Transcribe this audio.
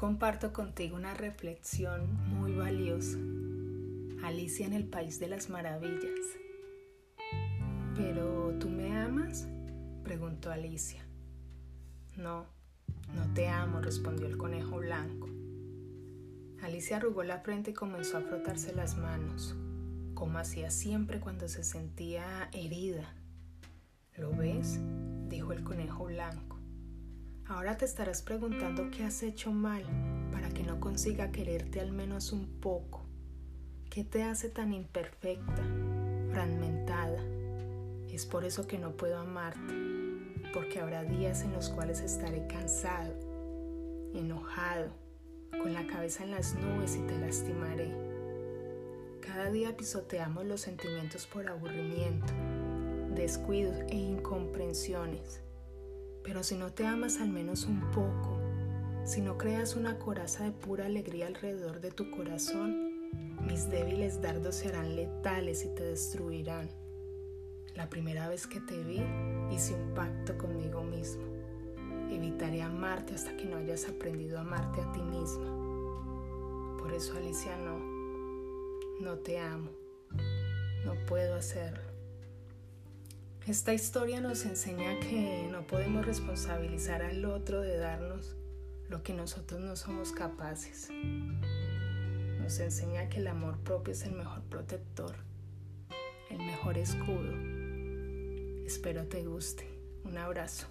comparto contigo una reflexión muy valiosa. Alicia en el País de las Maravillas. ¿Pero tú me amas? preguntó Alicia. No, no te amo, respondió el conejo blanco. Alicia arrugó la frente y comenzó a frotarse las manos, como hacía siempre cuando se sentía herida. ¿Lo ves? dijo el conejo blanco. Ahora te estarás preguntando qué has hecho mal para que no consiga quererte al menos un poco. ¿Qué te hace tan imperfecta, fragmentada? Es por eso que no puedo amarte, porque habrá días en los cuales estaré cansado, enojado, con la cabeza en las nubes y te lastimaré. Cada día pisoteamos los sentimientos por aburrimiento, descuidos e incomprensiones pero si no te amas al menos un poco, si no creas una coraza de pura alegría alrededor de tu corazón, mis débiles dardos serán letales y te destruirán. La primera vez que te vi, hice un pacto conmigo mismo. Evitaré amarte hasta que no hayas aprendido a amarte a ti misma. Por eso, Alicia, no, no te amo. No puedo hacerlo. Esta historia nos enseña que no podemos responsabilizar al otro de darnos lo que nosotros no somos capaces. Nos enseña que el amor propio es el mejor protector, el mejor escudo. Espero te guste. Un abrazo.